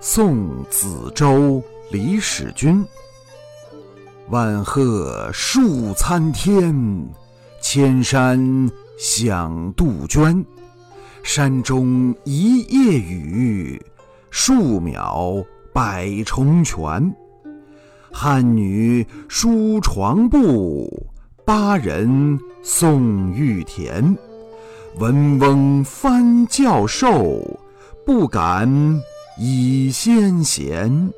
送子周李使君。万壑树参天，千山响杜鹃。山中一夜雨，树苗百重泉。汉女梳床布，巴人送玉田。闻翁翻教授，不敢以先贤。